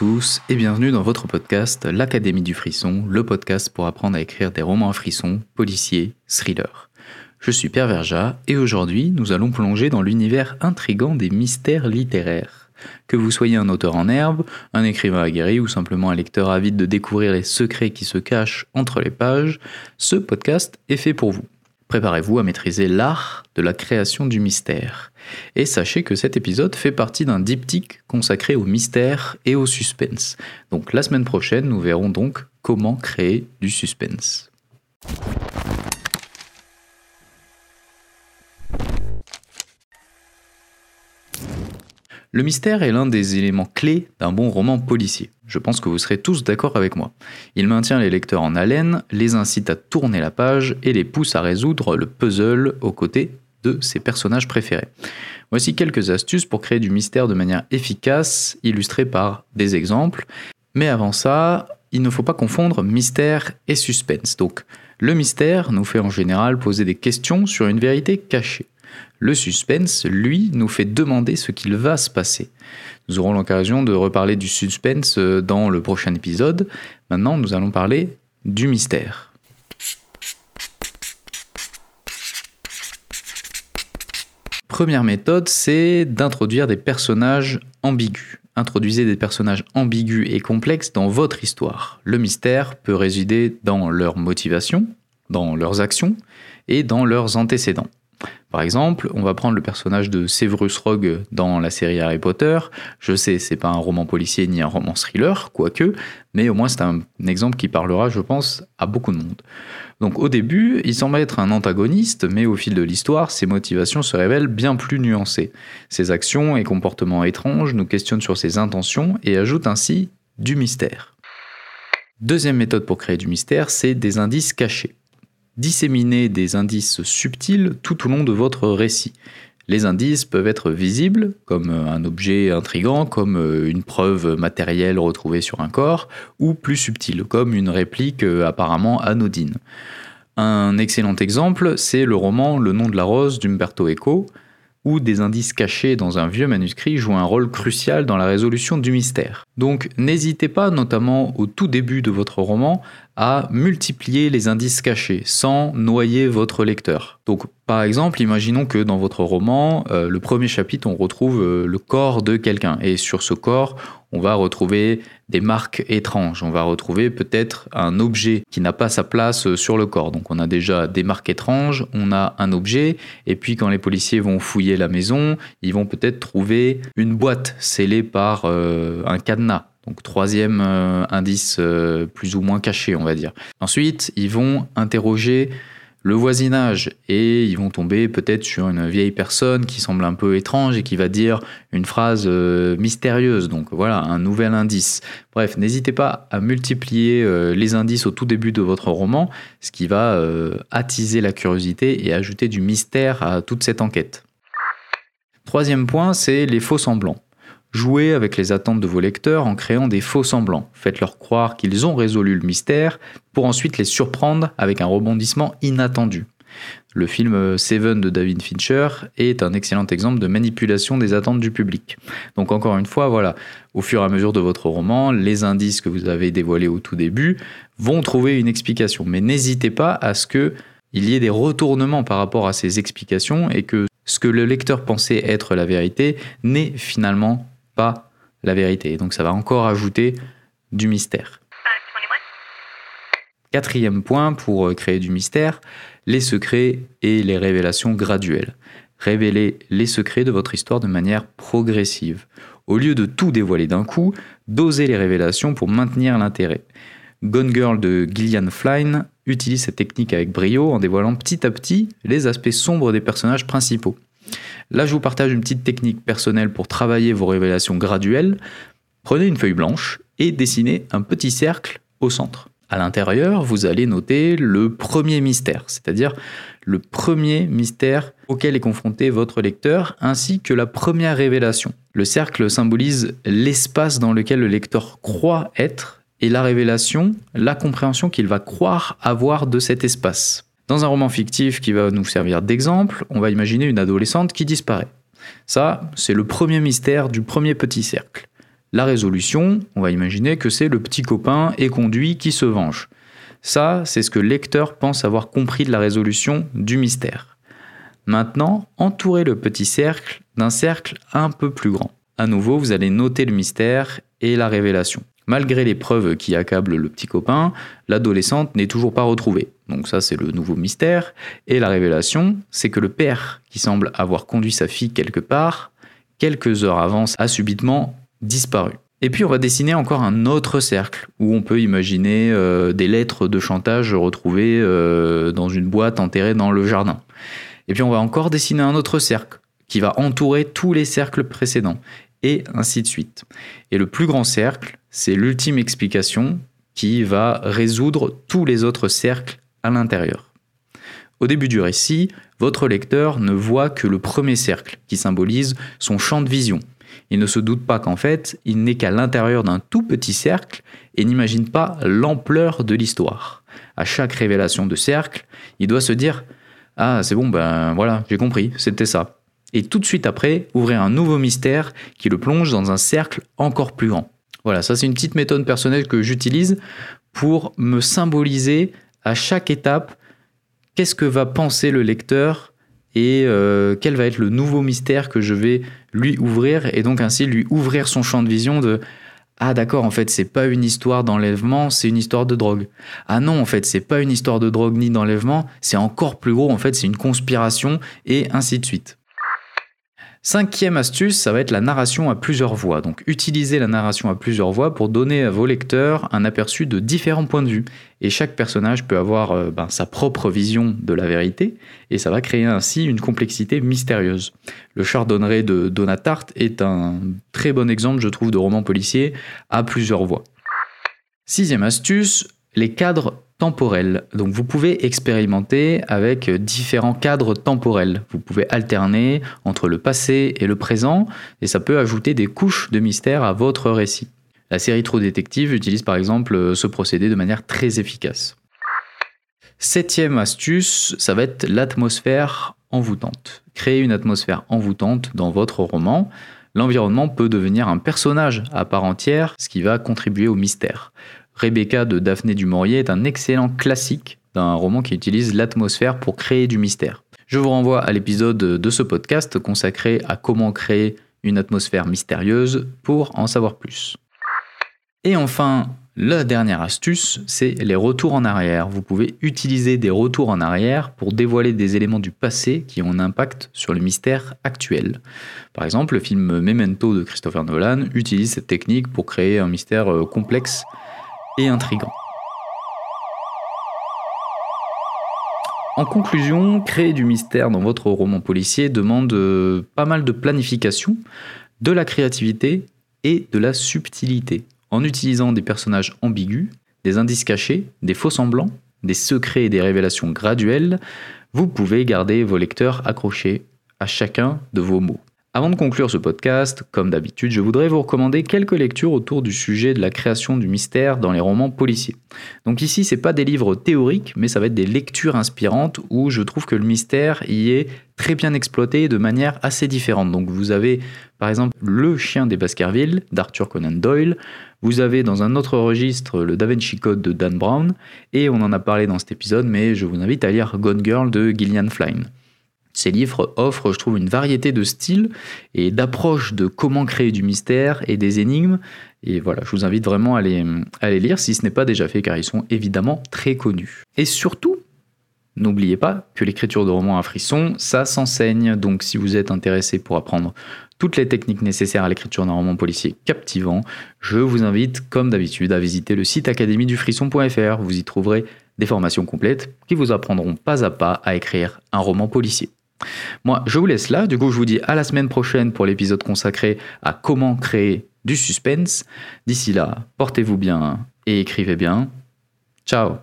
tous et bienvenue dans votre podcast L'Académie du Frisson, le podcast pour apprendre à écrire des romans à frissons, policiers, thrillers. Je suis Pierre Verja et aujourd'hui nous allons plonger dans l'univers intrigant des mystères littéraires. Que vous soyez un auteur en herbe, un écrivain aguerri ou simplement un lecteur avide de découvrir les secrets qui se cachent entre les pages, ce podcast est fait pour vous. Préparez-vous à maîtriser l'art de la création du mystère. Et sachez que cet épisode fait partie d'un diptyque consacré au mystère et au suspense. Donc la semaine prochaine, nous verrons donc comment créer du suspense. Le mystère est l'un des éléments clés d'un bon roman policier. Je pense que vous serez tous d'accord avec moi. Il maintient les lecteurs en haleine, les incite à tourner la page et les pousse à résoudre le puzzle aux côtés de ses personnages préférés. Voici quelques astuces pour créer du mystère de manière efficace, illustrées par des exemples. Mais avant ça, il ne faut pas confondre mystère et suspense. Donc, le mystère nous fait en général poser des questions sur une vérité cachée. Le suspense, lui, nous fait demander ce qu'il va se passer. Nous aurons l'occasion de reparler du suspense euh, dans le prochain épisode. Maintenant, nous allons parler du mystère. Première méthode, c'est d'introduire des personnages ambigus. Introduisez des personnages ambigus et complexes dans votre histoire. Le mystère peut résider dans leurs motivations, dans leurs actions et dans leurs antécédents. Par exemple, on va prendre le personnage de Severus Rogue dans la série Harry Potter. Je sais, c'est pas un roman policier ni un roman thriller, quoique, mais au moins c'est un, exemple qui parlera, je pense, à beaucoup de monde. Donc au début, il semble être un antagoniste, mais au fil de l'histoire, ses motivations se révèlent bien plus nuancées. Ses actions et comportements étranges nous questionnent sur ses intentions et ajoutent ainsi du mystère. Deuxième méthode pour créer du mystère, c'est des indices cachés disséminer des indices subtils tout au long de votre récit. Les indices peuvent être visibles, comme un objet intrigant, comme une preuve matérielle retrouvée sur un corps, ou plus subtils, comme une réplique apparemment anodine. Un excellent exemple, c'est le roman Le nom de la rose d'Umberto Eco, où des indices cachés dans un vieux manuscrit jouent un rôle crucial dans la résolution du mystère. Donc n'hésitez pas, notamment au tout début de votre roman, à multiplier les indices cachés sans noyer votre lecteur. Donc par exemple, imaginons que dans votre roman, euh, le premier chapitre, on retrouve euh, le corps de quelqu'un. Et sur ce corps, on va retrouver des marques étranges. On va retrouver peut-être un objet qui n'a pas sa place euh, sur le corps. Donc on a déjà des marques étranges, on a un objet. Et puis quand les policiers vont fouiller la maison, ils vont peut-être trouver une boîte scellée par un cadenas. Donc troisième indice plus ou moins caché, on va dire. Ensuite, ils vont interroger le voisinage et ils vont tomber peut-être sur une vieille personne qui semble un peu étrange et qui va dire une phrase euh, mystérieuse. Donc voilà, un nouvel indice. Bref, n'hésitez pas à multiplier euh, les indices au tout début de votre roman, ce qui va euh, attiser la curiosité et ajouter du mystère à toute cette enquête. Troisième point, c'est les faux semblants. Jouez avec les attentes de vos lecteurs en créant des faux semblants. Faites-leur croire qu'ils ont résolu le mystère pour ensuite les surprendre avec un rebondissement inattendu. Le film Seven de David Fincher est un excellent exemple de manipulation des attentes du public. Donc encore une fois, voilà, au fur et à mesure de votre roman, les indices que vous avez dévoilés au tout début vont trouver une explication. Mais n'hésitez pas à ce qu'il y ait des retournements par rapport à ces explications et que ce que le lecteur pensait être la vérité n'est finalement la vérité. Donc ça va encore ajouter du mystère. Quatrième point pour euh, créer du mystère, les secrets et les révélations graduelles. Révélez les secrets de votre histoire de manière progressive. Au lieu de tout dévoiler d'un coup, dosez les révélations pour maintenir l'intérêt. Gone Girl de Gillian Flynn utilise cette technique avec brio en dévoilant petit à petit les aspects sombres des personnages principaux. Là, je vous partage une petite technique personnelle pour travailler vos révélations graduelles. Prenez une feuille blanche et dessinez un petit cercle au centre. À l'intérieur, vous allez noter le premier mystère, c'est-à-dire le premier mystère auquel est confronté votre lecteur, ainsi que la première révélation. Le cercle symbolise l'espace dans lequel le lecteur croit être et la révélation, la compréhension qu'il va croire avoir de cet espace. Dans un roman fictif qui va nous servir d'exemple, on va imaginer une adolescente qui disparaît. Ça, c'est le premier mystère du premier petit cercle. La résolution, on va imaginer que c'est le petit copain éconduit qui se venge. Ça, c'est ce que le lecteur pense avoir compris de la résolution du mystère. Maintenant, entourez le petit cercle d'un cercle un peu plus grand. À nouveau, vous allez noter le mystère et la révélation. Malgré les preuves qui accablent le petit copain, l'adolescente n'est toujours pas retrouvée. Donc ça, c'est le nouveau mystère. Et la révélation, c'est que le père, qui semble avoir conduit sa fille quelque part, quelques heures avant, a subitement disparu. Et puis on va dessiner encore un autre cercle où on peut imaginer euh, des lettres de chantage retrouvées euh, dans une boîte enterrée dans le jardin. Et puis on va encore dessiner un autre cercle qui va entourer tous les cercles précédents et ainsi de suite. Et le plus grand cercle, c'est l'ultime explication qui va résoudre tous les autres cercles à l'intérieur. Au début du récit, votre lecteur ne voit que le premier cercle qui symbolise son champ de vision, il ne se doute pas qu'en fait, il n'est qu'à l'intérieur d'un tout petit cercle et n'imagine pas l'ampleur de l'histoire. À chaque révélation de cercle, il doit se dire Ah, c'est bon, ben voilà, j'ai compris, c'était ça. Et tout de suite après, ouvrir un nouveau mystère qui le plonge dans un cercle encore plus grand. Voilà, ça c'est une petite méthode personnelle que j'utilise pour me symboliser à chaque étape qu'est-ce que va penser le lecteur et euh, quel va être le nouveau mystère que je vais lui ouvrir et donc ainsi lui ouvrir son champ de vision de ah d'accord en fait c'est pas une histoire d'enlèvement c'est une histoire de drogue ah non en fait c'est pas une histoire de drogue ni d'enlèvement c'est encore plus gros en fait c'est une conspiration et ainsi de suite Cinquième astuce, ça va être la narration à plusieurs voix. Donc utilisez la narration à plusieurs voix pour donner à vos lecteurs un aperçu de différents points de vue. Et chaque personnage peut avoir euh, ben, sa propre vision de la vérité, et ça va créer ainsi une complexité mystérieuse. Le Chardonneret de Donatart est un très bon exemple, je trouve, de roman policier à plusieurs voix. Sixième astuce, les cadres temporels. Donc vous pouvez expérimenter avec différents cadres temporels. Vous pouvez alterner entre le passé et le présent et ça peut ajouter des couches de mystère à votre récit. La série Trop Détective utilise par exemple ce procédé de manière très efficace. Septième astuce, ça va être l'atmosphère envoûtante. Créer une atmosphère envoûtante dans votre roman. L'environnement peut devenir un personnage à part entière, ce qui va contribuer au mystère. Rebecca de Daphné du Maurier est un excellent classique d'un roman qui utilise l'atmosphère pour créer du mystère. Je vous renvoie à l'épisode de ce podcast consacré à comment créer une atmosphère mystérieuse pour en savoir plus. Et enfin, la dernière astuce, c'est les retours en arrière. Vous pouvez utiliser des retours en arrière pour dévoiler des éléments du passé qui ont un impact sur le mystère actuel. Par exemple, le film Memento de Christopher Nolan utilise cette technique pour créer un mystère euh, complexe intrigant. En conclusion, créer du mystère dans votre roman policier demande euh, pas mal de planification, de la créativité et de la subtilité, en utilisant des personnages ambigus, des indices cachés, des faux semblants, des secrets et des révélations graduelles, vous pouvez garder vos lecteurs accrochés à chacun de vos mots. Avant de conclure ce podcast, comme d'habitude, je voudrais vous recommander quelques lectures autour du sujet de la création du mystère dans les romans policiers. Donc ici, c'est pas des livres théoriques, mais ça va être des lectures inspirantes où je trouve que le mystère y est très bien exploité de manière assez différente. Donc vous avez par exemple Le chien des Baskerville d'Arthur Conan Doyle, vous avez dans un autre registre le Da Vinci Code de Dan Brown, et on en a parlé dans cet épisode, mais je vous invite à lire Gone Girl de Gillian Flynn. Ces livres offrent, je trouve, une variété de styles et d'approches de comment créer du mystère et des énigmes. Et voilà, je vous invite vraiment à les, lire si ce n'est pas déjà fait, car ils sont évidemment très connus. Et surtout, N'oubliez pas que l'écriture de romans à frisson, ça s'enseigne. Donc si vous êtes intéressé pour apprendre toutes les techniques nécessaires à l'écriture d'un roman policier captivant, je vous invite, comme d'habitude, à visiter le site académiedufrisson.fr. Vous y trouverez des formations complètes qui vous apprendront pas à pas à écrire un roman policier. Moi, je vous laisse là. Du coup, je vous dis à la semaine prochaine pour l'épisode consacré à comment créer du suspense. D'ici là, portez-vous bien et écrivez bien. Ciao